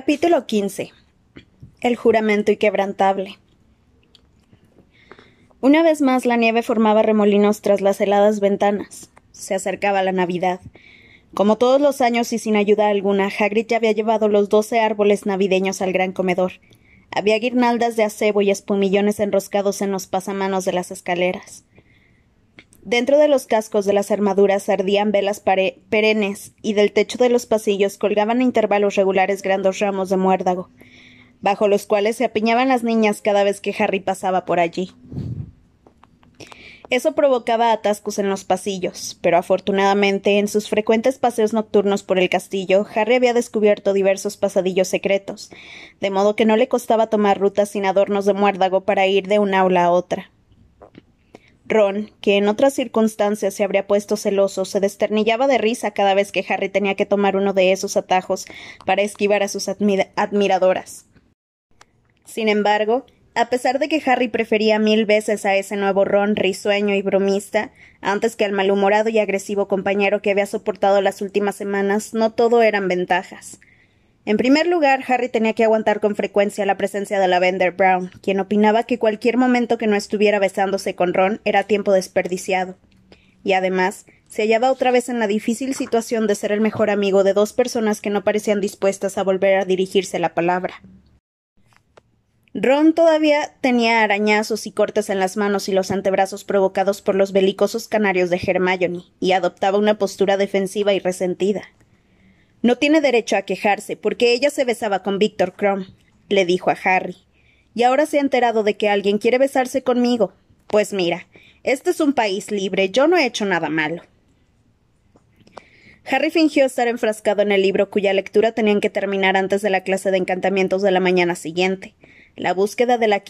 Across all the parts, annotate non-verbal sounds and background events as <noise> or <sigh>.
Capítulo 15. El juramento inquebrantable. Una vez más la nieve formaba remolinos tras las heladas ventanas. Se acercaba la Navidad. Como todos los años y sin ayuda alguna, Hagrid ya había llevado los doce árboles navideños al gran comedor. Había guirnaldas de acebo y espumillones enroscados en los pasamanos de las escaleras. Dentro de los cascos de las armaduras ardían velas perennes y del techo de los pasillos colgaban a intervalos regulares grandes ramos de muérdago, bajo los cuales se apiñaban las niñas cada vez que Harry pasaba por allí. Eso provocaba atascos en los pasillos, pero afortunadamente en sus frecuentes paseos nocturnos por el castillo, Harry había descubierto diversos pasadillos secretos, de modo que no le costaba tomar rutas sin adornos de muérdago para ir de una aula a otra. Ron, que en otras circunstancias se habría puesto celoso, se desternillaba de risa cada vez que Harry tenía que tomar uno de esos atajos para esquivar a sus admiradoras. Sin embargo, a pesar de que Harry prefería mil veces a ese nuevo Ron risueño y bromista, antes que al malhumorado y agresivo compañero que había soportado las últimas semanas, no todo eran ventajas. En primer lugar, Harry tenía que aguantar con frecuencia la presencia de Lavender Brown, quien opinaba que cualquier momento que no estuviera besándose con Ron era tiempo desperdiciado. Y además, se hallaba otra vez en la difícil situación de ser el mejor amigo de dos personas que no parecían dispuestas a volver a dirigirse la palabra. Ron todavía tenía arañazos y cortes en las manos y los antebrazos provocados por los belicosos canarios de Hermione, y adoptaba una postura defensiva y resentida. No tiene derecho a quejarse, porque ella se besaba con Víctor Crumb, le dijo a Harry. Y ahora se ha enterado de que alguien quiere besarse conmigo. Pues mira, este es un país libre, yo no he hecho nada malo. Harry fingió estar enfrascado en el libro cuya lectura tenían que terminar antes de la clase de encantamientos de la mañana siguiente, la búsqueda de la,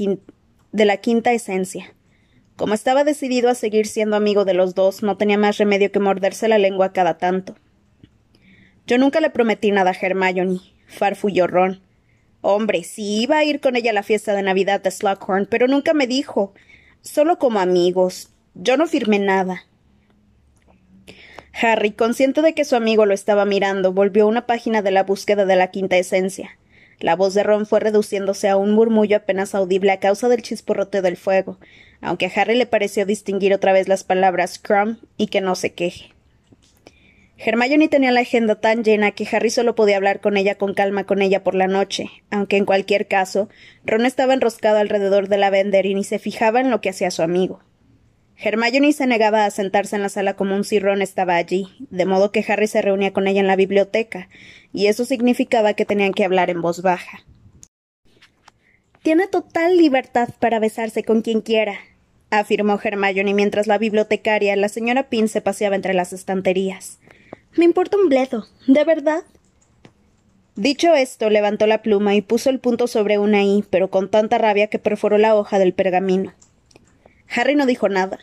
de la quinta esencia. Como estaba decidido a seguir siendo amigo de los dos, no tenía más remedio que morderse la lengua cada tanto. Yo nunca le prometí nada a Hermione, farfulló Ron. Hombre, sí iba a ir con ella a la fiesta de Navidad de Slughorn, pero nunca me dijo. Solo como amigos. Yo no firmé nada. Harry, consciente de que su amigo lo estaba mirando, volvió una página de la búsqueda de la quinta esencia. La voz de Ron fue reduciéndose a un murmullo apenas audible a causa del chisporrote del fuego, aunque a Harry le pareció distinguir otra vez las palabras crumb y que no se queje. Hermione tenía la agenda tan llena que Harry solo podía hablar con ella con calma con ella por la noche, aunque en cualquier caso, Ron estaba enroscado alrededor de la vender y se fijaba en lo que hacía su amigo. Hermione se negaba a sentarse en la sala común si Ron estaba allí, de modo que Harry se reunía con ella en la biblioteca, y eso significaba que tenían que hablar en voz baja. Tiene total libertad para besarse con quien quiera, afirmó Hermione mientras la bibliotecaria, la señora Pin, se paseaba entre las estanterías. Me importa un bledo, ¿de verdad? Dicho esto, levantó la pluma y puso el punto sobre una I, pero con tanta rabia que perforó la hoja del pergamino. Harry no dijo nada.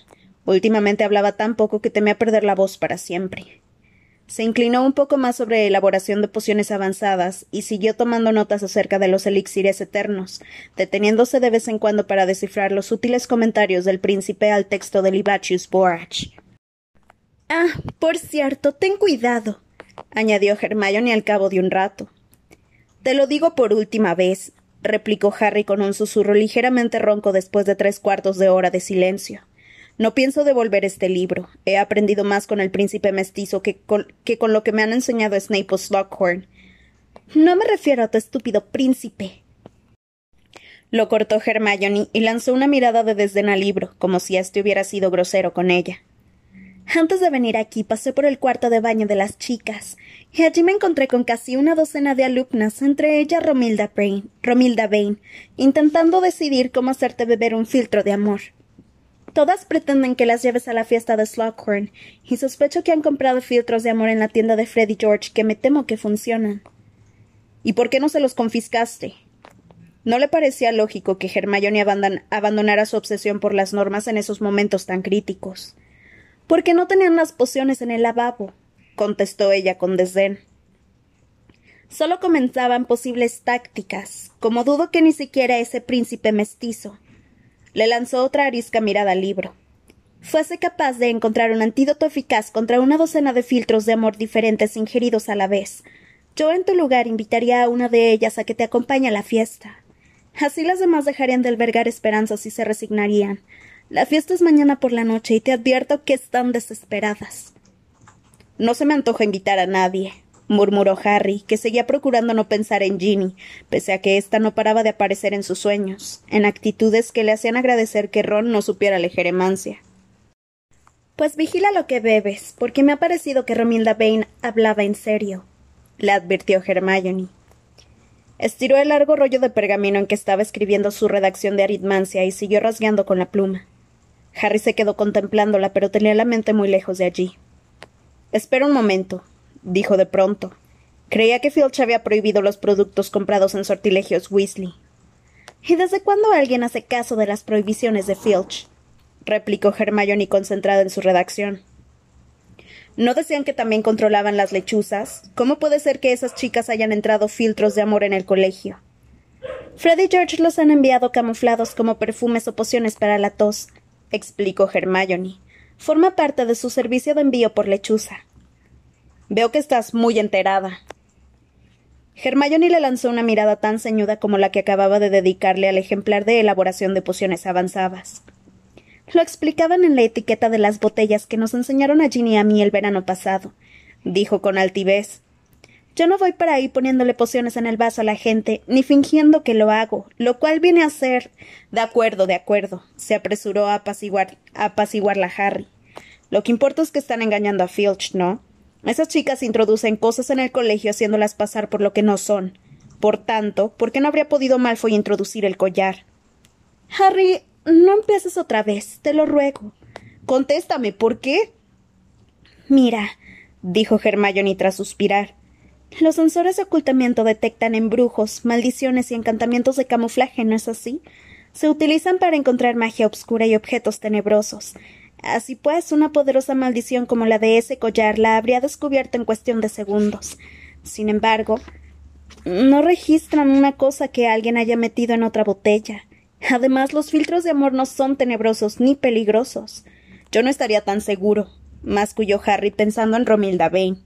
Últimamente hablaba tan poco que temía perder la voz para siempre. Se inclinó un poco más sobre elaboración de pociones avanzadas y siguió tomando notas acerca de los elixires eternos, deteniéndose de vez en cuando para descifrar los útiles comentarios del príncipe al texto de Libachius Borach. Ah, por cierto, ten cuidado, añadió Hermione al cabo de un rato. Te lo digo por última vez, replicó Harry con un susurro ligeramente ronco después de tres cuartos de hora de silencio. No pienso devolver este libro. He aprendido más con el príncipe mestizo que con, que con lo que me han enseñado Snape o Slughorn. No me refiero a tu estúpido príncipe. Lo cortó Hermione y lanzó una mirada de desdén al libro, como si éste hubiera sido grosero con ella. Antes de venir aquí pasé por el cuarto de baño de las chicas, y allí me encontré con casi una docena de alumnas, entre ellas Romilda Bain, Romilda Bain, intentando decidir cómo hacerte beber un filtro de amor. Todas pretenden que las lleves a la fiesta de Slughorn, y sospecho que han comprado filtros de amor en la tienda de Freddy George que me temo que funcionan. ¿Y por qué no se los confiscaste? No le parecía lógico que Hermione abandonara su obsesión por las normas en esos momentos tan críticos. Porque no tenían las pociones en el lavabo, contestó ella con desdén. Solo comenzaban posibles tácticas, como dudo que ni siquiera ese príncipe mestizo. Le lanzó otra arisca mirada al libro. Fuese capaz de encontrar un antídoto eficaz contra una docena de filtros de amor diferentes ingeridos a la vez. Yo en tu lugar invitaría a una de ellas a que te acompañe a la fiesta. Así las demás dejarían de albergar esperanzas y se resignarían. La fiesta es mañana por la noche y te advierto que están desesperadas. No se me antoja invitar a nadie, murmuró Harry, que seguía procurando no pensar en Ginny, pese a que ésta no paraba de aparecer en sus sueños, en actitudes que le hacían agradecer que Ron no supiera la jeremancia. Pues vigila lo que bebes, porque me ha parecido que Romilda Vane hablaba en serio, le advirtió Hermione. Estiró el largo rollo de pergamino en que estaba escribiendo su redacción de aritmancia y siguió rasgueando con la pluma. Harry se quedó contemplándola, pero tenía la mente muy lejos de allí. Espera un momento, dijo de pronto. Creía que Filch había prohibido los productos comprados en sortilegios Weasley. ¿Y desde cuándo alguien hace caso de las prohibiciones de Filch? replicó Hermione concentrada en su redacción. ¿No decían que también controlaban las lechuzas? ¿Cómo puede ser que esas chicas hayan entrado filtros de amor en el colegio? Fred y George los han enviado camuflados como perfumes o pociones para la tos, explicó Hermione. Forma parte de su servicio de envío por lechuza. Veo que estás muy enterada. Hermione le lanzó una mirada tan ceñuda como la que acababa de dedicarle al ejemplar de elaboración de pociones avanzadas. Lo explicaban en la etiqueta de las botellas que nos enseñaron a Ginny y a mí el verano pasado, dijo con altivez. Yo no voy por ahí poniéndole pociones en el vaso a la gente, ni fingiendo que lo hago, lo cual viene a ser. De acuerdo, de acuerdo, se apresuró a apaciguar, a apaciguarla Harry. Lo que importa es que están engañando a Filch, ¿no? Esas chicas introducen cosas en el colegio haciéndolas pasar por lo que no son. Por tanto, ¿por qué no habría podido Malfoy introducir el collar? Harry, no empieces otra vez, te lo ruego. Contéstame, ¿por qué? Mira, dijo Hermione tras suspirar. Los sensores de ocultamiento detectan embrujos, maldiciones y encantamientos de camuflaje, ¿no es así? Se utilizan para encontrar magia obscura y objetos tenebrosos. Así pues, una poderosa maldición como la de ese collar la habría descubierto en cuestión de segundos. Sin embargo, no registran una cosa que alguien haya metido en otra botella. Además, los filtros de amor no son tenebrosos ni peligrosos. Yo no estaría tan seguro, masculló Harry pensando en Romilda Vane.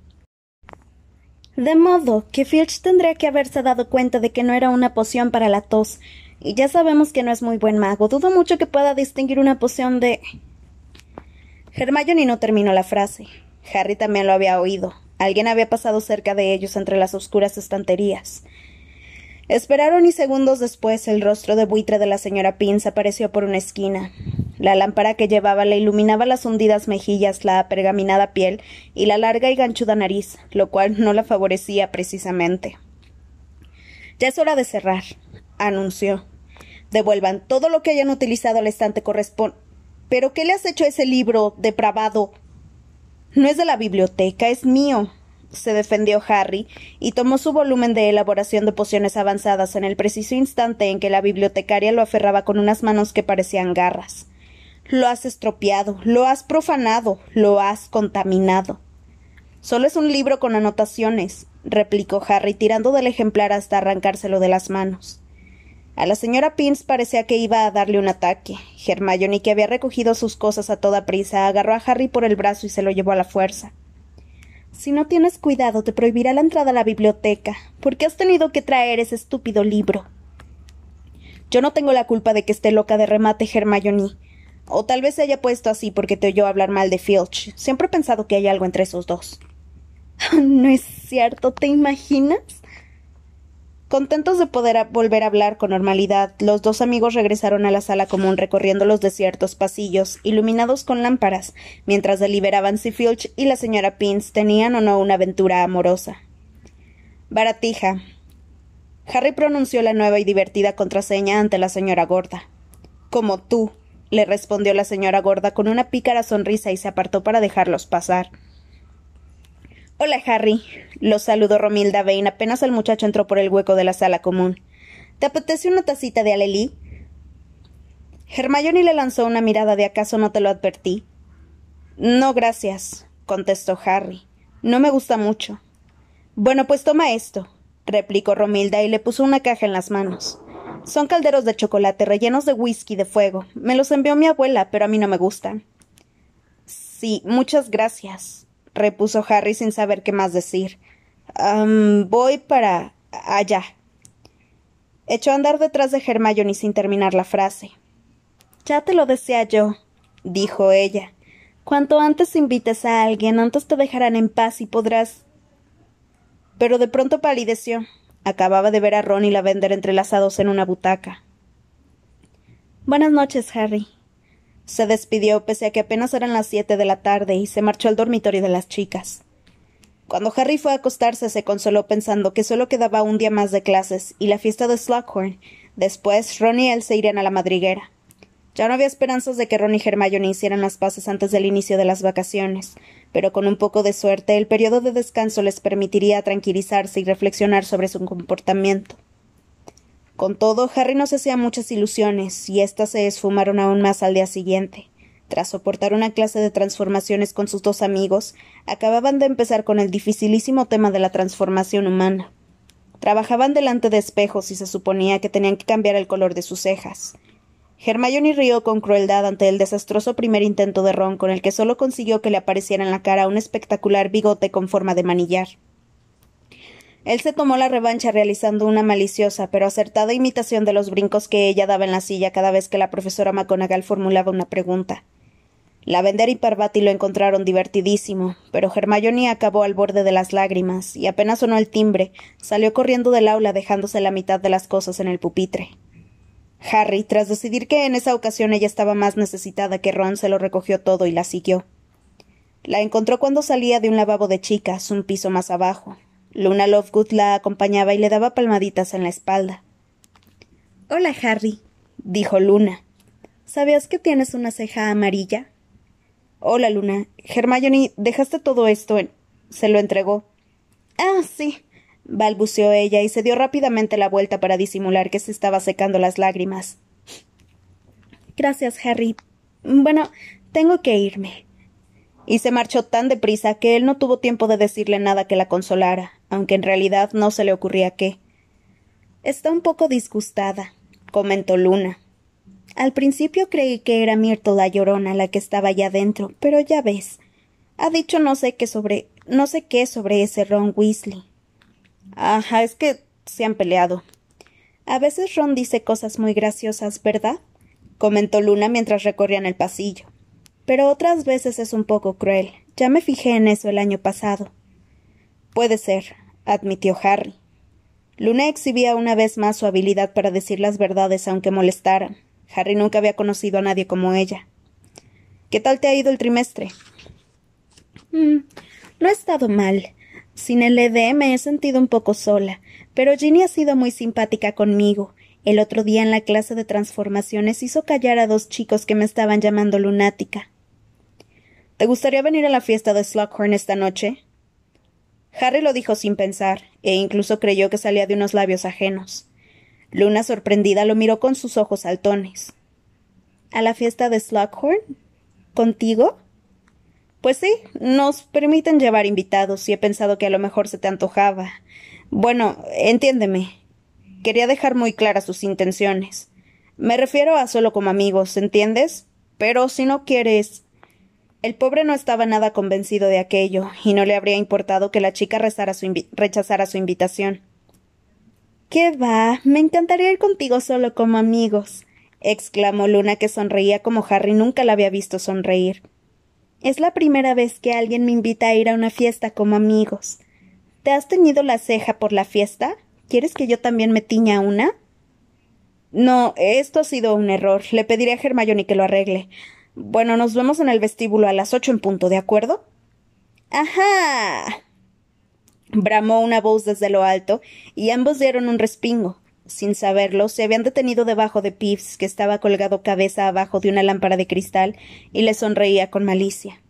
De modo que Filch tendría que haberse dado cuenta de que no era una poción para la tos, y ya sabemos que no es muy buen mago. Dudo mucho que pueda distinguir una poción de. Hermione no terminó la frase. Harry también lo había oído. Alguien había pasado cerca de ellos entre las oscuras estanterías. Esperaron y segundos después el rostro de buitre de la señora Pince apareció por una esquina. La lámpara que llevaba le iluminaba las hundidas mejillas, la pergaminada piel y la larga y ganchuda nariz, lo cual no la favorecía precisamente. Ya es hora de cerrar, anunció. Devuelvan todo lo que hayan utilizado al estante corresponde. ¿Pero qué le has hecho a ese libro, depravado? No es de la biblioteca, es mío, se defendió Harry, y tomó su volumen de elaboración de pociones avanzadas en el preciso instante en que la bibliotecaria lo aferraba con unas manos que parecían garras. Lo has estropeado, lo has profanado, lo has contaminado. Solo es un libro con anotaciones, replicó Harry, tirando del ejemplar hasta arrancárselo de las manos. A la señora Pins parecía que iba a darle un ataque. Hermione, que había recogido sus cosas a toda prisa, agarró a Harry por el brazo y se lo llevó a la fuerza. Si no tienes cuidado, te prohibirá la entrada a la biblioteca. ¿Por qué has tenido que traer ese estúpido libro? Yo no tengo la culpa de que esté loca de remate Hermione. O tal vez se haya puesto así porque te oyó hablar mal de Filch. Siempre he pensado que hay algo entre esos dos. <laughs> no es cierto, ¿te imaginas? Contentos de poder volver a hablar con normalidad, los dos amigos regresaron a la sala común recorriendo los desiertos pasillos, iluminados con lámparas, mientras deliberaban si Filch y la señora Pins tenían o no una aventura amorosa. Baratija. Harry pronunció la nueva y divertida contraseña ante la señora gorda. Como tú, le respondió la señora gorda con una pícara sonrisa y se apartó para dejarlos pasar. Hola, Harry. Lo saludó Romilda Vane apenas el muchacho entró por el hueco de la sala común. ¿Te apetece una tacita de alelí? Hermione le lanzó una mirada de acaso no te lo advertí. No, gracias, contestó Harry. No me gusta mucho. Bueno, pues toma esto, replicó Romilda y le puso una caja en las manos. Son calderos de chocolate rellenos de whisky de fuego. Me los envió mi abuela, pero a mí no me gustan. Sí, muchas gracias, repuso Harry sin saber qué más decir. voy para allá. Echó a andar detrás de Hermione sin terminar la frase. Ya te lo decía yo, dijo ella. Cuanto antes invites a alguien, antes te dejarán en paz y podrás. Pero de pronto palideció. Acababa de ver a Ron y Lavender entrelazados en una butaca. Buenas noches, Harry. Se despidió pese a que apenas eran las siete de la tarde y se marchó al dormitorio de las chicas. Cuando Harry fue a acostarse se consoló pensando que solo quedaba un día más de clases y la fiesta de Slughorn. Después Ron y él se irían a la madriguera. Ya no había esperanzas de que Ron y Hermione hicieran las paces antes del inicio de las vacaciones, pero con un poco de suerte el periodo de descanso les permitiría tranquilizarse y reflexionar sobre su comportamiento. Con todo, Harry no se hacía muchas ilusiones, y éstas se esfumaron aún más al día siguiente. Tras soportar una clase de transformaciones con sus dos amigos, acababan de empezar con el dificilísimo tema de la transformación humana. Trabajaban delante de espejos y se suponía que tenían que cambiar el color de sus cejas. Hermione rió con crueldad ante el desastroso primer intento de Ron, con el que solo consiguió que le apareciera en la cara un espectacular bigote con forma de manillar. Él se tomó la revancha realizando una maliciosa pero acertada imitación de los brincos que ella daba en la silla cada vez que la profesora McGonagall formulaba una pregunta. Lavender y Parvati lo encontraron divertidísimo, pero Hermione acabó al borde de las lágrimas, y apenas sonó el timbre, salió corriendo del aula dejándose la mitad de las cosas en el pupitre. Harry, tras decidir que en esa ocasión ella estaba más necesitada que Ron, se lo recogió todo y la siguió. La encontró cuando salía de un lavabo de chicas, un piso más abajo. Luna Lovegood la acompañaba y le daba palmaditas en la espalda. Hola, Harry, dijo Luna. ¿Sabías que tienes una ceja amarilla? Hola, Luna. Hermione, dejaste todo esto en. se lo entregó. Ah, sí. balbuceó ella y se dio rápidamente la vuelta para disimular que se estaba secando las lágrimas. Gracias, Harry. Bueno, tengo que irme. Y se marchó tan deprisa que él no tuvo tiempo de decirle nada que la consolara, aunque en realidad no se le ocurría qué. Está un poco disgustada, comentó Luna. Al principio creí que era Myrtle la llorona la que estaba allá dentro, pero ya ves. Ha dicho no sé qué sobre. no sé qué sobre ese Ron Weasley. Ajá, es que se han peleado. A veces Ron dice cosas muy graciosas, ¿verdad? comentó Luna mientras recorrían el pasillo. Pero otras veces es un poco cruel. Ya me fijé en eso el año pasado. Puede ser, admitió Harry. Luna exhibía una vez más su habilidad para decir las verdades aunque molestaran. Harry nunca había conocido a nadie como ella. ¿Qué tal te ha ido el trimestre? Mm, no ha estado mal. Sin el ED me he sentido un poco sola, pero Ginny ha sido muy simpática conmigo. El otro día en la clase de transformaciones hizo callar a dos chicos que me estaban llamando lunática. ¿Te gustaría venir a la fiesta de Slughorn esta noche? Harry lo dijo sin pensar, e incluso creyó que salía de unos labios ajenos. Luna, sorprendida, lo miró con sus ojos saltones. ¿A la fiesta de Slughorn? ¿Contigo? Pues sí, nos permiten llevar invitados y he pensado que a lo mejor se te antojaba. Bueno, entiéndeme. Quería dejar muy claras sus intenciones. Me refiero a solo como amigos, ¿entiendes? Pero si no quieres. El pobre no estaba nada convencido de aquello, y no le habría importado que la chica rechazara su invitación. ¿Qué va? Me encantaría ir contigo solo como amigos, exclamó Luna, que sonreía como Harry nunca la había visto sonreír. Es la primera vez que alguien me invita a ir a una fiesta como amigos. ¿Te has teñido la ceja por la fiesta? ¿Quieres que yo también me tiña una? No, esto ha sido un error. Le pediré a Hermione que lo arregle. Bueno, nos vemos en el vestíbulo a las ocho en punto, ¿de acuerdo? Ajá bramó una voz desde lo alto, y ambos dieron un respingo. Sin saberlo, se habían detenido debajo de Pips, que estaba colgado cabeza abajo de una lámpara de cristal, y le sonreía con malicia.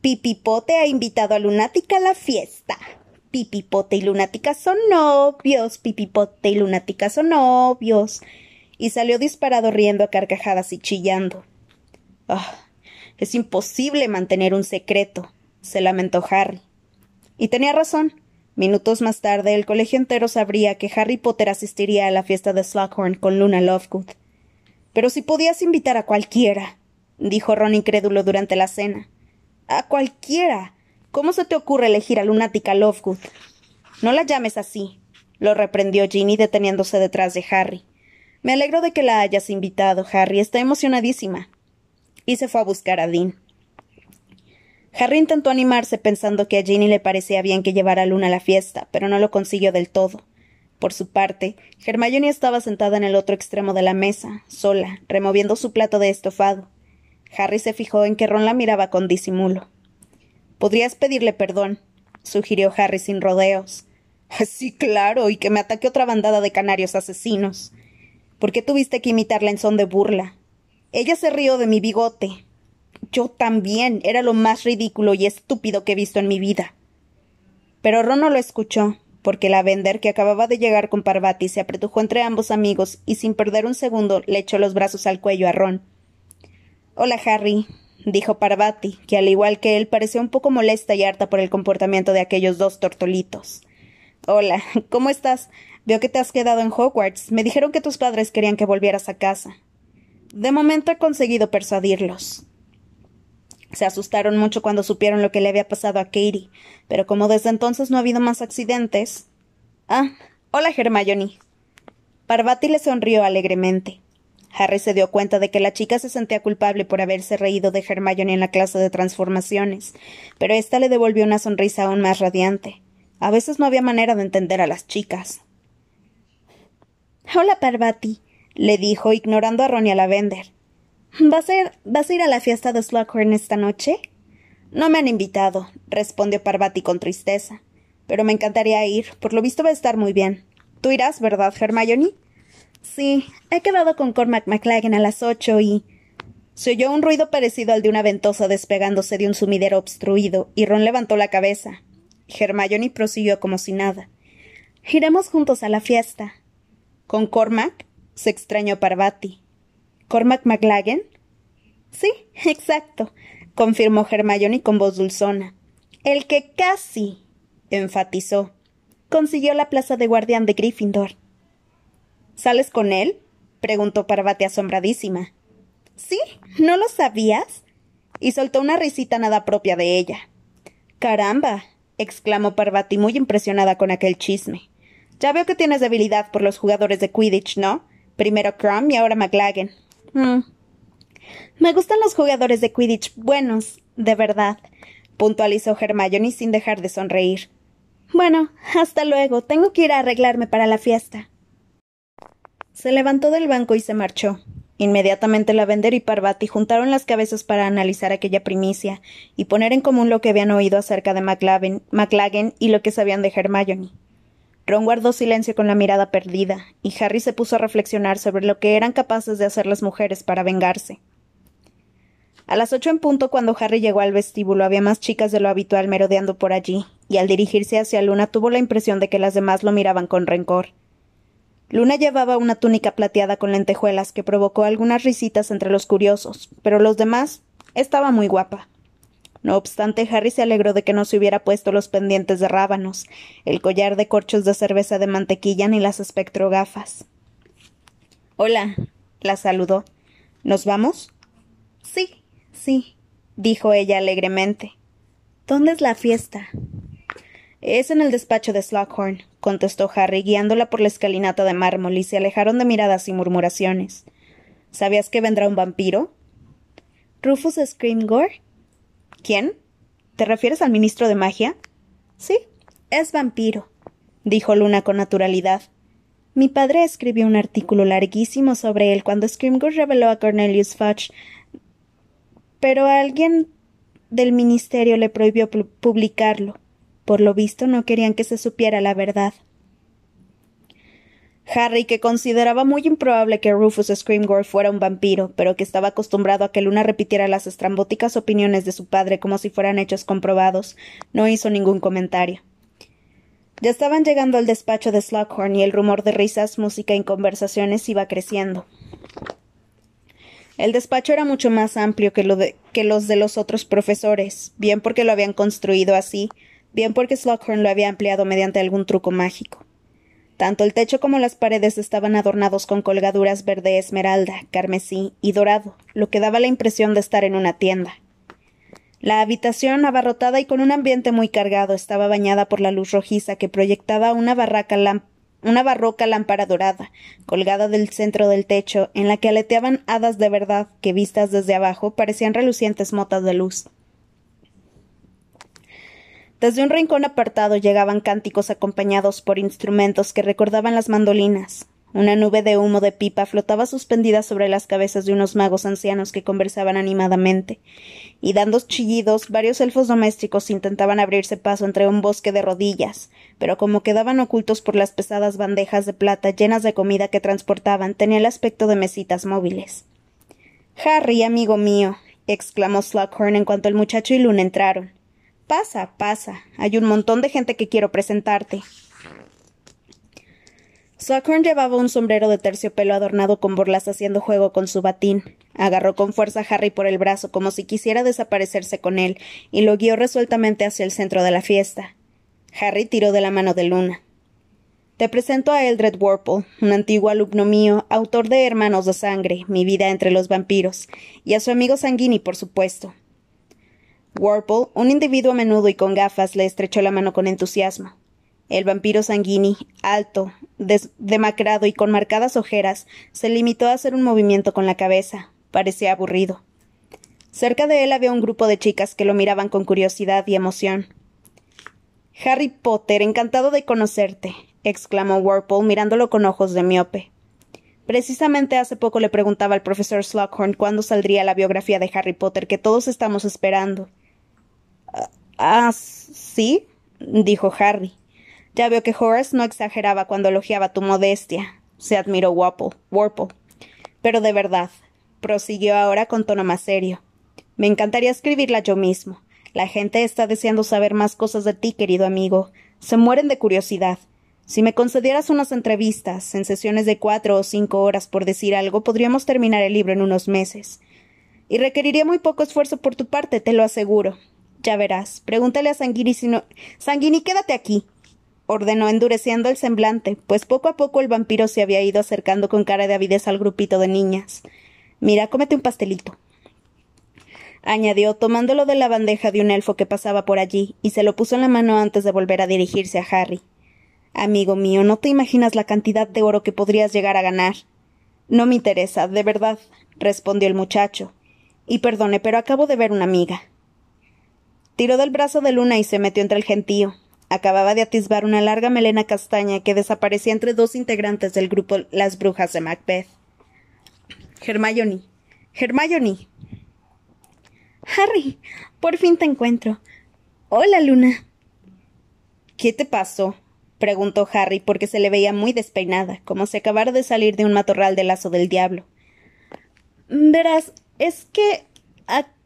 Pipipote ha invitado a Lunática a la fiesta. Pipipote y Lunática son novios. Pipipote y Lunática son novios. Y salió disparado riendo a carcajadas y chillando. Ah, es imposible mantener un secreto, se lamentó Harry. Y tenía razón. Minutos más tarde, el colegio entero sabría que Harry Potter asistiría a la fiesta de Slughorn con Luna Lovegood. Pero si podías invitar a cualquiera, dijo Ron incrédulo durante la cena. A cualquiera. ¿Cómo se te ocurre elegir a Lunática Lovegood? No la llames así, lo reprendió Ginny deteniéndose detrás de Harry. Me alegro de que la hayas invitado, Harry. Está emocionadísima. Y se fue a buscar a Dean. Harry intentó animarse pensando que a Ginny le parecía bien que llevara a Luna a la fiesta, pero no lo consiguió del todo. Por su parte, Hermione estaba sentada en el otro extremo de la mesa, sola, removiendo su plato de estofado. Harry se fijó en que Ron la miraba con disimulo. Podrías pedirle perdón, sugirió Harry sin rodeos. Sí, claro, y que me ataque otra bandada de canarios asesinos. ¿Por qué tuviste que imitarla en son de burla? Ella se rió de mi bigote. Yo también. Era lo más ridículo y estúpido que he visto en mi vida. Pero Ron no lo escuchó, porque la vender que acababa de llegar con Parvati se apretujó entre ambos amigos y sin perder un segundo le echó los brazos al cuello a Ron. Hola, Harry, dijo Parvati, que al igual que él parecía un poco molesta y harta por el comportamiento de aquellos dos tortolitos. Hola, ¿cómo estás? Veo que te has quedado en Hogwarts. Me dijeron que tus padres querían que volvieras a casa. De momento he conseguido persuadirlos. Se asustaron mucho cuando supieron lo que le había pasado a Katie, pero como desde entonces no ha habido más accidentes. Ah, hola, Hermione. Parvati le sonrió alegremente. Harry se dio cuenta de que la chica se sentía culpable por haberse reído de Hermione en la clase de transformaciones, pero ésta le devolvió una sonrisa aún más radiante. A veces no había manera de entender a las chicas. Hola, Parvati, le dijo, ignorando a Ron y a Lavender. ¿Vas a, ir, ¿Vas a ir a la fiesta de Slughorn esta noche? No me han invitado, respondió Parvati con tristeza. Pero me encantaría ir. Por lo visto va a estar muy bien. Tú irás, ¿verdad, Hermione? Sí, he quedado con Cormac McLaggen a las ocho y. Se oyó un ruido parecido al de una ventosa despegándose de un sumidero obstruido, y Ron levantó la cabeza. Hermione prosiguió como si nada. Iremos juntos a la fiesta. ¿Con Cormac? Se extrañó Parvati. ¿Cormac McLaggen? Sí, <laughs> exacto, confirmó Hermione con voz dulzona. El que casi, enfatizó, consiguió la plaza de guardián de Gryffindor. ¿Sales con él? preguntó Parvati asombradísima. Sí, ¿no lo sabías? y soltó una risita nada propia de ella. Caramba, exclamó Parvati muy impresionada con aquel chisme. Ya veo que tienes debilidad por los jugadores de Quidditch, ¿no? Primero Crumb y ahora McLaggen. Mm. Me gustan los jugadores de Quidditch buenos, de verdad, puntualizó Hermione sin dejar de sonreír. Bueno, hasta luego. Tengo que ir a arreglarme para la fiesta. Se levantó del banco y se marchó. Inmediatamente Lavender y Parvati juntaron las cabezas para analizar aquella primicia y poner en común lo que habían oído acerca de McLaggen y lo que sabían de Hermione. Ron guardó silencio con la mirada perdida, y Harry se puso a reflexionar sobre lo que eran capaces de hacer las mujeres para vengarse. A las ocho en punto, cuando Harry llegó al vestíbulo, había más chicas de lo habitual merodeando por allí, y al dirigirse hacia Luna tuvo la impresión de que las demás lo miraban con rencor. Luna llevaba una túnica plateada con lentejuelas que provocó algunas risitas entre los curiosos, pero los demás estaba muy guapa. No obstante, Harry se alegró de que no se hubiera puesto los pendientes de rábanos, el collar de corchos de cerveza de mantequilla ni las espectrogafas. Hola, la saludó. ¿Nos vamos? Sí, sí, dijo ella alegremente. ¿Dónde es la fiesta? Es en el despacho de Slughorn, contestó Harry, guiándola por la escalinata de mármol, y se alejaron de miradas y murmuraciones. ¿Sabías que vendrá un vampiro? ¿Rufus Screamgore? ¿Quién? ¿Te refieres al ministro de magia? Sí, es vampiro, dijo Luna con naturalidad. Mi padre escribió un artículo larguísimo sobre él cuando Scrimgeour reveló a Cornelius Fudge, pero alguien del ministerio le prohibió publicarlo. Por lo visto no querían que se supiera la verdad. Harry, que consideraba muy improbable que Rufus Scrimgeour fuera un vampiro, pero que estaba acostumbrado a que Luna repitiera las estrambóticas opiniones de su padre como si fueran hechos comprobados, no hizo ningún comentario. Ya estaban llegando al despacho de Slughorn y el rumor de risas, música y conversaciones iba creciendo. El despacho era mucho más amplio que, que los de los otros profesores, bien porque lo habían construido así, bien porque Slughorn lo había ampliado mediante algún truco mágico. Tanto el techo como las paredes estaban adornados con colgaduras verde esmeralda, carmesí y dorado, lo que daba la impresión de estar en una tienda. La habitación, abarrotada y con un ambiente muy cargado, estaba bañada por la luz rojiza que proyectaba una, una barroca lámpara dorada, colgada del centro del techo, en la que aleteaban hadas de verdad que, vistas desde abajo, parecían relucientes motas de luz. Desde un rincón apartado llegaban cánticos acompañados por instrumentos que recordaban las mandolinas, una nube de humo de pipa flotaba suspendida sobre las cabezas de unos magos ancianos que conversaban animadamente, y dando chillidos, varios elfos domésticos intentaban abrirse paso entre un bosque de rodillas, pero como quedaban ocultos por las pesadas bandejas de plata llenas de comida que transportaban, tenía el aspecto de mesitas móviles. Harry, amigo mío, exclamó Slughorn en cuanto el muchacho y Luna entraron. Pasa, pasa. Hay un montón de gente que quiero presentarte. Slughorn llevaba un sombrero de terciopelo adornado con borlas haciendo juego con su batín. Agarró con fuerza a Harry por el brazo como si quisiera desaparecerse con él y lo guió resueltamente hacia el centro de la fiesta. Harry tiró de la mano de Luna. Te presento a Eldred Warple, un antiguo alumno mío, autor de Hermanos de Sangre, Mi vida entre los vampiros, y a su amigo Sanguini, por supuesto. Warple, un individuo menudo y con gafas, le estrechó la mano con entusiasmo. El vampiro sanguini, alto, demacrado y con marcadas ojeras, se limitó a hacer un movimiento con la cabeza. Parecía aburrido. Cerca de él había un grupo de chicas que lo miraban con curiosidad y emoción. Harry Potter, encantado de conocerte, exclamó Warple mirándolo con ojos de miope. Precisamente hace poco le preguntaba al profesor Slughorn cuándo saldría la biografía de Harry Potter que todos estamos esperando. Ah, sí, dijo Harry. Ya veo que Horace no exageraba cuando elogiaba tu modestia, se admiró Warple. Pero de verdad, prosiguió ahora con tono más serio. Me encantaría escribirla yo mismo. La gente está deseando saber más cosas de ti, querido amigo. Se mueren de curiosidad. Si me concedieras unas entrevistas, en sesiones de cuatro o cinco horas por decir algo, podríamos terminar el libro en unos meses. Y requeriría muy poco esfuerzo por tu parte, te lo aseguro. Ya verás. Pregúntale a Sanguini si no. Sanguini, quédate aquí ordenó endureciendo el semblante, pues poco a poco el vampiro se había ido acercando con cara de avidez al grupito de niñas. Mira, cómete un pastelito. añadió, tomándolo de la bandeja de un elfo que pasaba por allí, y se lo puso en la mano antes de volver a dirigirse a Harry. Amigo mío, no te imaginas la cantidad de oro que podrías llegar a ganar. No me interesa, de verdad, respondió el muchacho. Y perdone, pero acabo de ver una amiga. Tiró del brazo de Luna y se metió entre el gentío, Acababa de atisbar una larga melena castaña que desaparecía entre dos integrantes del grupo Las Brujas de Macbeth. Hermione. Hermione. Harry, por fin te encuentro. Hola, Luna. ¿Qué te pasó? preguntó Harry porque se le veía muy despeinada, como si acabara de salir de un matorral de lazo del diablo. Verás, es que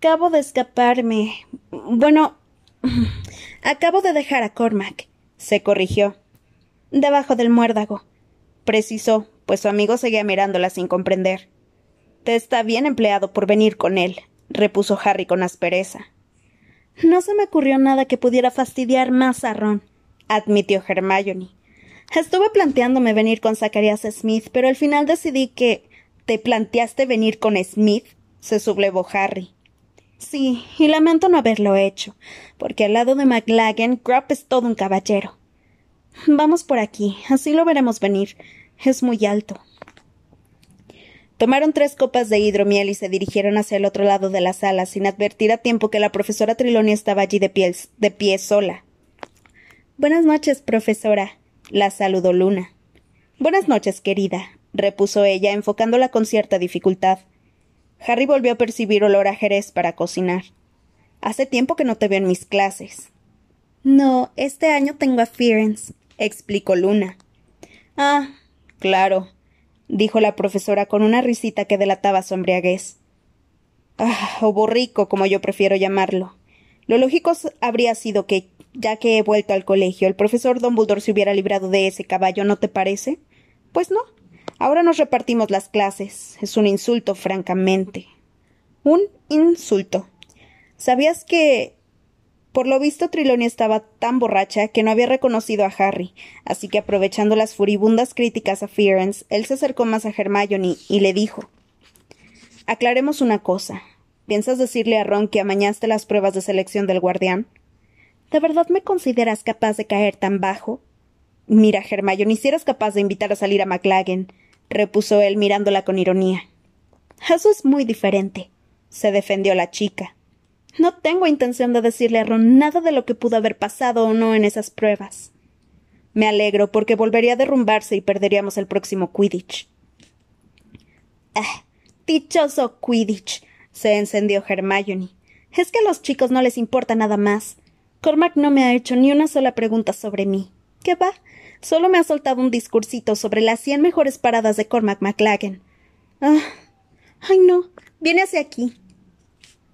acabo de escaparme. Bueno, Acabo de dejar a Cormac. Se corrigió. Debajo del muérdago. Precisó, pues su amigo seguía mirándola sin comprender. Te está bien empleado por venir con él, repuso Harry con aspereza. No se me ocurrió nada que pudiera fastidiar más a Ron, admitió Hermione. Estuve planteándome venir con Zacharias Smith, pero al final decidí que. ¿Te planteaste venir con Smith? se sublevó Harry. Sí, y lamento no haberlo hecho, porque al lado de McLagan, Grubb es todo un caballero. Vamos por aquí, así lo veremos venir. Es muy alto. Tomaron tres copas de hidromiel y se dirigieron hacia el otro lado de la sala, sin advertir a tiempo que la profesora Trilonia estaba allí de pie, de pie sola. Buenas noches, profesora, la saludó Luna. Buenas noches, querida, repuso ella, enfocándola con cierta dificultad. Harry volvió a percibir olor a jerez para cocinar. Hace tiempo que no te veo en mis clases. No, este año tengo a Fearens, explicó Luna. Ah, claro, dijo la profesora con una risita que delataba su embriaguez. Ah, o borrico, como yo prefiero llamarlo. Lo lógico habría sido que, ya que he vuelto al colegio, el profesor Dumbledore se hubiera librado de ese caballo, ¿no te parece? Pues no. Ahora nos repartimos las clases. Es un insulto, francamente. Un insulto. ¿Sabías que... Por lo visto, Trilonia estaba tan borracha que no había reconocido a Harry, así que aprovechando las furibundas críticas a Fearens, él se acercó más a Hermione y le dijo Aclaremos una cosa. ¿Piensas decirle a Ron que amañaste las pruebas de selección del guardián? ¿De verdad me consideras capaz de caer tan bajo? Mira, Hermione, si eras capaz de invitar a salir a McLagan, repuso él mirándola con ironía. Eso es muy diferente, se defendió la chica. No tengo intención de decirle a Ron nada de lo que pudo haber pasado o no en esas pruebas. Me alegro, porque volvería a derrumbarse y perderíamos el próximo Quidditch. Ah, dichoso Quidditch, se encendió Hermione. Es que a los chicos no les importa nada más. Cormac no me ha hecho ni una sola pregunta sobre mí. ¿Qué va? Solo me ha soltado un discursito sobre las cien mejores paradas de Cormac McLagan. Ah. Ay, no. Viene hacia aquí.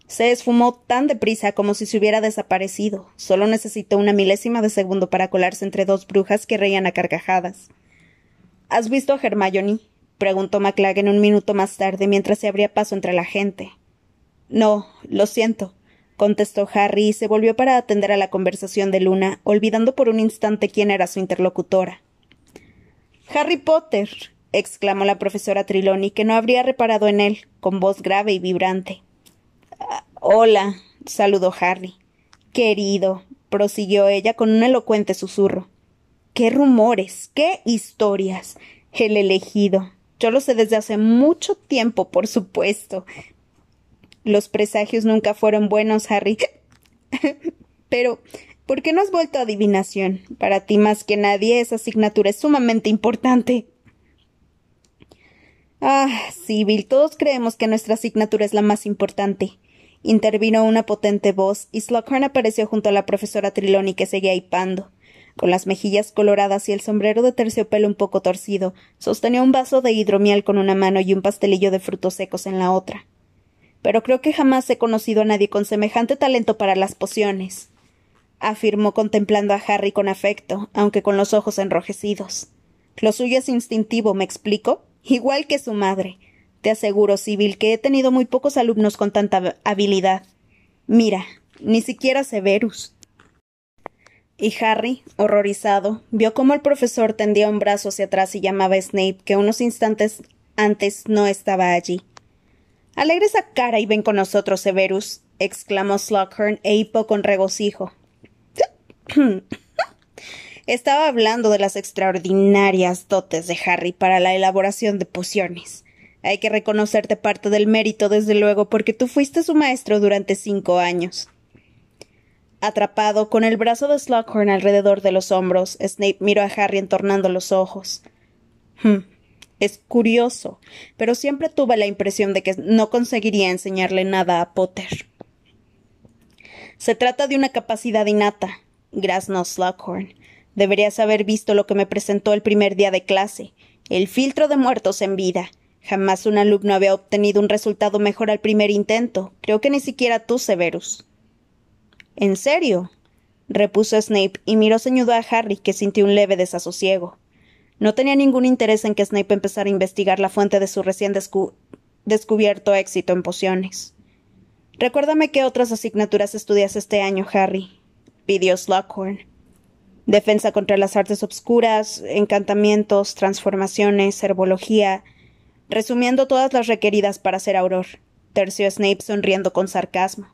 Se esfumó tan deprisa como si se hubiera desaparecido. Solo necesitó una milésima de segundo para colarse entre dos brujas que reían a carcajadas. ¿Has visto a Hermione? preguntó McLagan un minuto más tarde mientras se abría paso entre la gente. No, lo siento contestó Harry y se volvió para atender a la conversación de Luna, olvidando por un instante quién era su interlocutora. Harry Potter. exclamó la profesora Triloni, que no habría reparado en él, con voz grave y vibrante. Ah, hola, saludó Harry. Querido, prosiguió ella con un elocuente susurro. Qué rumores, qué historias. El elegido. Yo lo sé desde hace mucho tiempo, por supuesto, los presagios nunca fueron buenos, Harry. <laughs> Pero, ¿por qué no has vuelto a adivinación? Para ti más que nadie esa asignatura es sumamente importante. Ah, Bill, todos creemos que nuestra asignatura es la más importante. Intervino una potente voz, y Slughorn apareció junto a la profesora Triloni que seguía hipando. Con las mejillas coloradas y el sombrero de terciopelo un poco torcido, sostenía un vaso de hidromiel con una mano y un pastelillo de frutos secos en la otra pero creo que jamás he conocido a nadie con semejante talento para las pociones afirmó contemplando a Harry con afecto, aunque con los ojos enrojecidos. Lo suyo es instintivo, ¿me explico? Igual que su madre. Te aseguro, Sibyl, que he tenido muy pocos alumnos con tanta habilidad. Mira, ni siquiera Severus. Y Harry, horrorizado, vio cómo el profesor tendía un brazo hacia atrás y llamaba a Snape, que unos instantes antes no estaba allí. Alegre esa cara y ven con nosotros, Severus, exclamó Slughorn e hipo con regocijo. <clears throat> Estaba hablando de las extraordinarias dotes de Harry para la elaboración de pociones. Hay que reconocerte parte del mérito, desde luego, porque tú fuiste su maestro durante cinco años. Atrapado, con el brazo de Slughorn alrededor de los hombros, Snape miró a Harry entornando los ojos. Es curioso, pero siempre tuve la impresión de que no conseguiría enseñarle nada a Potter. Se trata de una capacidad innata, graznó Slughorn. Deberías haber visto lo que me presentó el primer día de clase, el filtro de muertos en vida. Jamás un alumno había obtenido un resultado mejor al primer intento. Creo que ni siquiera tú, Severus. ¿En serio? repuso Snape y miró ceñudo a Harry, que sintió un leve desasosiego. No tenía ningún interés en que Snape empezara a investigar la fuente de su recién descubierto éxito en pociones. Recuérdame qué otras asignaturas estudias este año, Harry, pidió Slughorn. Defensa contra las artes obscuras, encantamientos, transformaciones, herbología, resumiendo todas las requeridas para ser auror, terció Snape sonriendo con sarcasmo.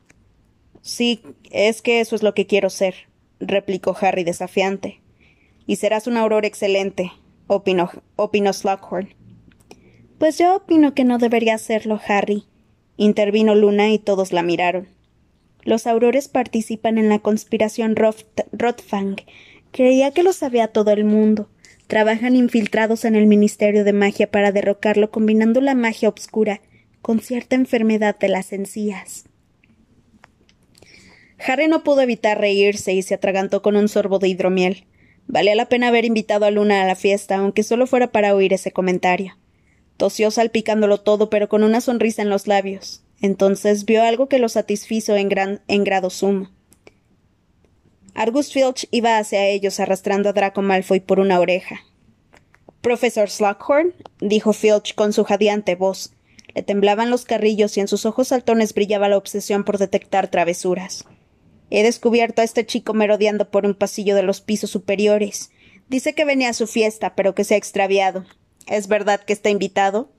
Sí, es que eso es lo que quiero ser, replicó Harry desafiante. Y serás un auror excelente, opinó, opinó Slughorn. Pues yo opino que no debería hacerlo, Harry. Intervino Luna y todos la miraron. Los aurores participan en la conspiración Rotfang. Creía que lo sabía todo el mundo. Trabajan infiltrados en el Ministerio de Magia para derrocarlo combinando la magia obscura con cierta enfermedad de las encías. Harry no pudo evitar reírse y se atragantó con un sorbo de hidromiel. Valía la pena haber invitado a Luna a la fiesta, aunque solo fuera para oír ese comentario. Tosió salpicándolo todo, pero con una sonrisa en los labios. Entonces vio algo que lo satisfizo en, gran, en grado sumo. Argus Filch iba hacia ellos arrastrando a Draco Malfoy por una oreja. Profesor Slughorn, dijo Filch con su jadeante voz. Le temblaban los carrillos y en sus ojos saltones brillaba la obsesión por detectar travesuras. He descubierto a este chico merodeando por un pasillo de los pisos superiores. Dice que venía a su fiesta, pero que se ha extraviado. ¿Es verdad que está invitado?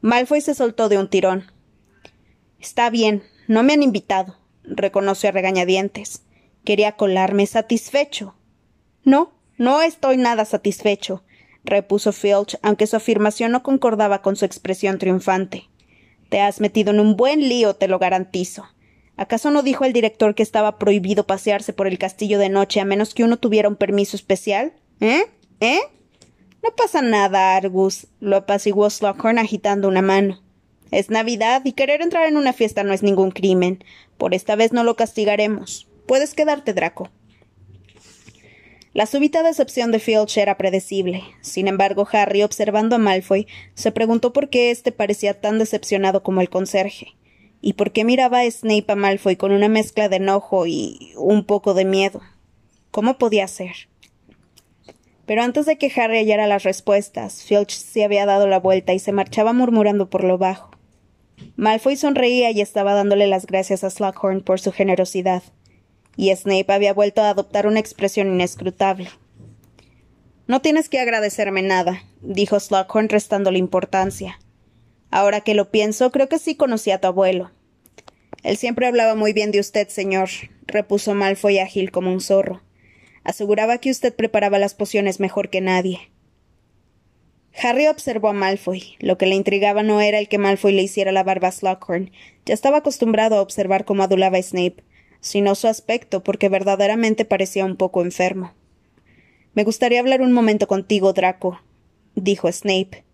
Malfoy se soltó de un tirón. Está bien, no me han invitado, reconoció a regañadientes. Quería colarme satisfecho. No, no estoy nada satisfecho, repuso Filch, aunque su afirmación no concordaba con su expresión triunfante. Te has metido en un buen lío, te lo garantizo. ¿Acaso no dijo el director que estaba prohibido pasearse por el castillo de noche a menos que uno tuviera un permiso especial? ¿Eh? ¿Eh? No pasa nada, Argus, lo apaciguó Slughorn agitando una mano. Es Navidad y querer entrar en una fiesta no es ningún crimen. Por esta vez no lo castigaremos. Puedes quedarte, Draco. La súbita decepción de Filch era predecible. Sin embargo, Harry, observando a Malfoy, se preguntó por qué éste parecía tan decepcionado como el conserje y por qué miraba a Snape a Malfoy con una mezcla de enojo y un poco de miedo. ¿Cómo podía ser? Pero antes de que Harry hallara las respuestas, Filch se había dado la vuelta y se marchaba murmurando por lo bajo. Malfoy sonreía y estaba dándole las gracias a Slughorn por su generosidad, y Snape había vuelto a adoptar una expresión inescrutable. No tienes que agradecerme nada, dijo Slughorn restándole importancia. Ahora que lo pienso, creo que sí conocí a tu abuelo. Él siempre hablaba muy bien de usted, señor, repuso Malfoy ágil como un zorro. Aseguraba que usted preparaba las pociones mejor que nadie. Harry observó a Malfoy. Lo que le intrigaba no era el que Malfoy le hiciera la barba a Slughorn. Ya estaba acostumbrado a observar cómo adulaba a Snape, sino su aspecto, porque verdaderamente parecía un poco enfermo. Me gustaría hablar un momento contigo, Draco, dijo Snape.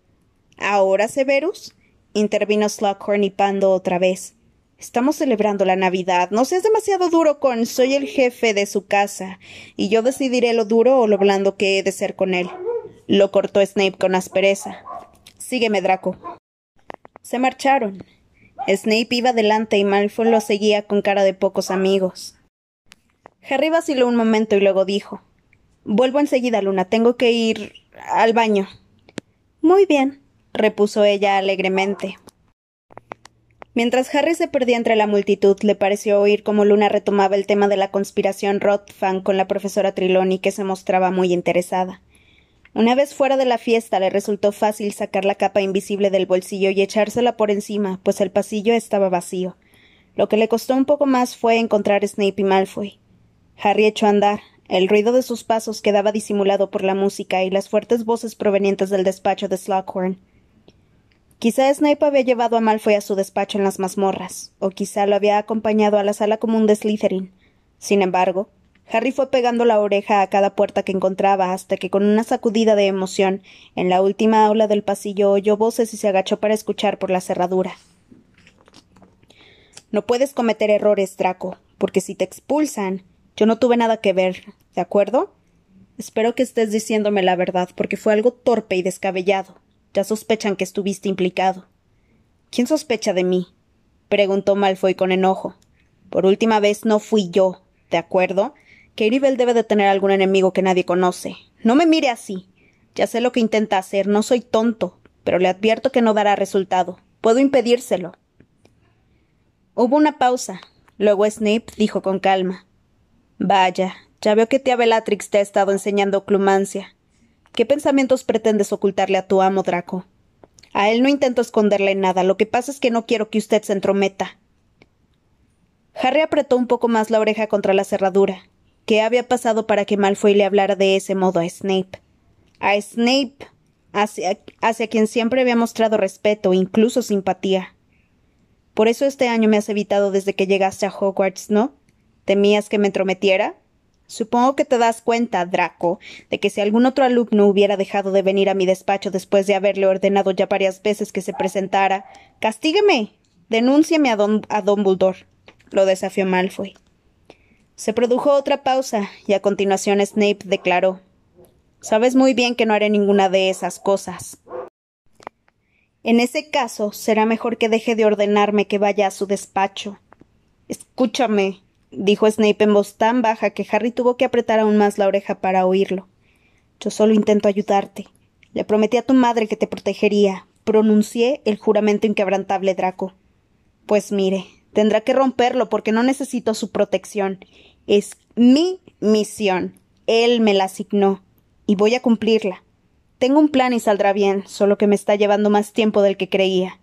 ¿Ahora, Severus? Intervino Slughorn hipando otra vez. Estamos celebrando la Navidad. No seas demasiado duro con soy el jefe de su casa, y yo decidiré lo duro o lo blando que he de ser con él. Lo cortó Snape con aspereza. Sígueme, Draco. Se marcharon. Snape iba delante y Malfoy lo seguía con cara de pocos amigos. Harry vaciló un momento y luego dijo Vuelvo enseguida, Luna. Tengo que ir al baño. Muy bien, repuso ella alegremente. Mientras Harry se perdía entre la multitud, le pareció oír cómo Luna retomaba el tema de la conspiración Rothfang con la profesora Triloni, que se mostraba muy interesada. Una vez fuera de la fiesta le resultó fácil sacar la capa invisible del bolsillo y echársela por encima, pues el pasillo estaba vacío. Lo que le costó un poco más fue encontrar a Snape y Malfoy. Harry echó a andar. El ruido de sus pasos quedaba disimulado por la música y las fuertes voces provenientes del despacho de Slughorn. Quizá Snape había llevado a Malfoy a su despacho en las mazmorras, o quizá lo había acompañado a la sala común de Slytherin. Sin embargo, Harry fue pegando la oreja a cada puerta que encontraba hasta que con una sacudida de emoción en la última aula del pasillo oyó voces y se agachó para escuchar por la cerradura. No puedes cometer errores, Draco, porque si te expulsan, yo no tuve nada que ver, ¿de acuerdo? Espero que estés diciéndome la verdad, porque fue algo torpe y descabellado. Ya sospechan que estuviste implicado. ¿Quién sospecha de mí? preguntó Malfoy con enojo. Por última vez no fui yo, ¿de acuerdo? Bell debe de tener algún enemigo que nadie conoce. No me mire así. Ya sé lo que intenta hacer, no soy tonto, pero le advierto que no dará resultado. Puedo impedírselo. Hubo una pausa. Luego Snape dijo con calma. Vaya, ya veo que tía Bellatrix te ha estado enseñando clumancia. ¿Qué pensamientos pretendes ocultarle a tu amo, Draco? A él no intento esconderle nada. Lo que pasa es que no quiero que usted se entrometa. Harry apretó un poco más la oreja contra la cerradura. ¿Qué había pasado para que Malfoy le hablara de ese modo a Snape? A Snape, hacia, hacia quien siempre había mostrado respeto, incluso simpatía. Por eso este año me has evitado desde que llegaste a Hogwarts, ¿no? ¿Temías que me entrometiera? Supongo que te das cuenta, Draco, de que si algún otro alumno hubiera dejado de venir a mi despacho después de haberle ordenado ya varias veces que se presentara. Castígueme. Denúnciame a Don, a Dumbledore. Lo desafió Malfoy. Se produjo otra pausa, y a continuación Snape declaró Sabes muy bien que no haré ninguna de esas cosas. En ese caso, será mejor que deje de ordenarme que vaya a su despacho. Escúchame, dijo Snape en voz tan baja que Harry tuvo que apretar aún más la oreja para oírlo. Yo solo intento ayudarte. Le prometí a tu madre que te protegería. Pronuncié el juramento inquebrantable Draco. Pues mire, tendrá que romperlo porque no necesito su protección. Es mi misión. Él me la asignó. Y voy a cumplirla. Tengo un plan y saldrá bien, solo que me está llevando más tiempo del que creía.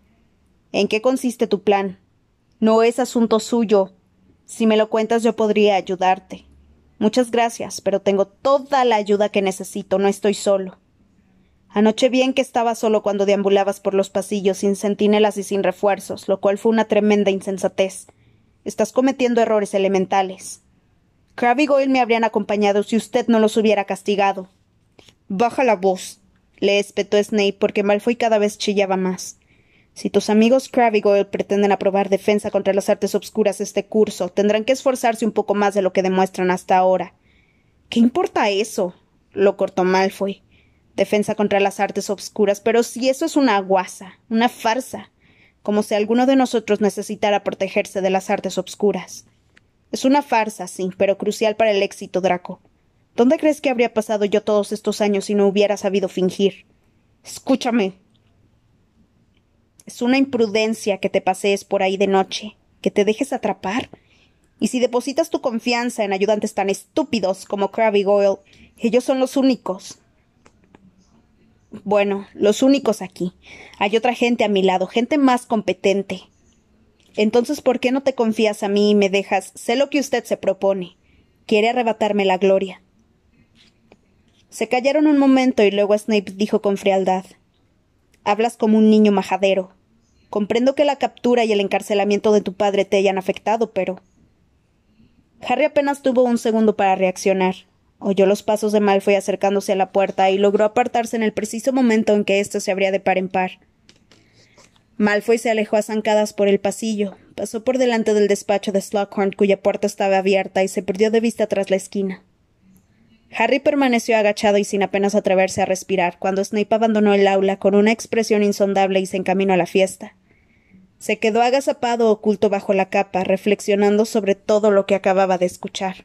¿En qué consiste tu plan? No es asunto suyo. Si me lo cuentas yo podría ayudarte. Muchas gracias, pero tengo toda la ayuda que necesito, no estoy solo. Anoche bien que estaba solo cuando deambulabas por los pasillos sin centinelas y sin refuerzos, lo cual fue una tremenda insensatez. Estás cometiendo errores elementales. Crab y Goyle me habrían acompañado si usted no los hubiera castigado. Baja la voz, le espetó Snape porque Malfoy cada vez chillaba más. Si tus amigos Crabbe y Goyle pretenden aprobar defensa contra las artes obscuras este curso, tendrán que esforzarse un poco más de lo que demuestran hasta ahora. ¿Qué importa eso? lo cortó Malfoy. Defensa contra las artes obscuras, pero si eso es una guasa, una farsa, como si alguno de nosotros necesitara protegerse de las artes obscuras. Es una farsa, sí, pero crucial para el éxito, Draco. ¿Dónde crees que habría pasado yo todos estos años si no hubiera sabido fingir? Escúchame, es una imprudencia que te pasees por ahí de noche, que te dejes atrapar. Y si depositas tu confianza en ayudantes tan estúpidos como Crabbe Goyle, ellos son los únicos. Bueno, los únicos aquí. Hay otra gente a mi lado, gente más competente. Entonces, ¿por qué no te confías a mí y me dejas? Sé lo que usted se propone. Quiere arrebatarme la gloria. Se callaron un momento y luego Snape dijo con frialdad Hablas como un niño majadero. Comprendo que la captura y el encarcelamiento de tu padre te hayan afectado, pero. Harry apenas tuvo un segundo para reaccionar. Oyó los pasos de Malfoy acercándose a la puerta y logró apartarse en el preciso momento en que éste se abría de par en par. Malfoy se alejó a zancadas por el pasillo, pasó por delante del despacho de Slughorn, cuya puerta estaba abierta, y se perdió de vista tras la esquina. Harry permaneció agachado y sin apenas atreverse a respirar cuando Snape abandonó el aula con una expresión insondable y se encaminó a la fiesta. Se quedó agazapado oculto bajo la capa, reflexionando sobre todo lo que acababa de escuchar.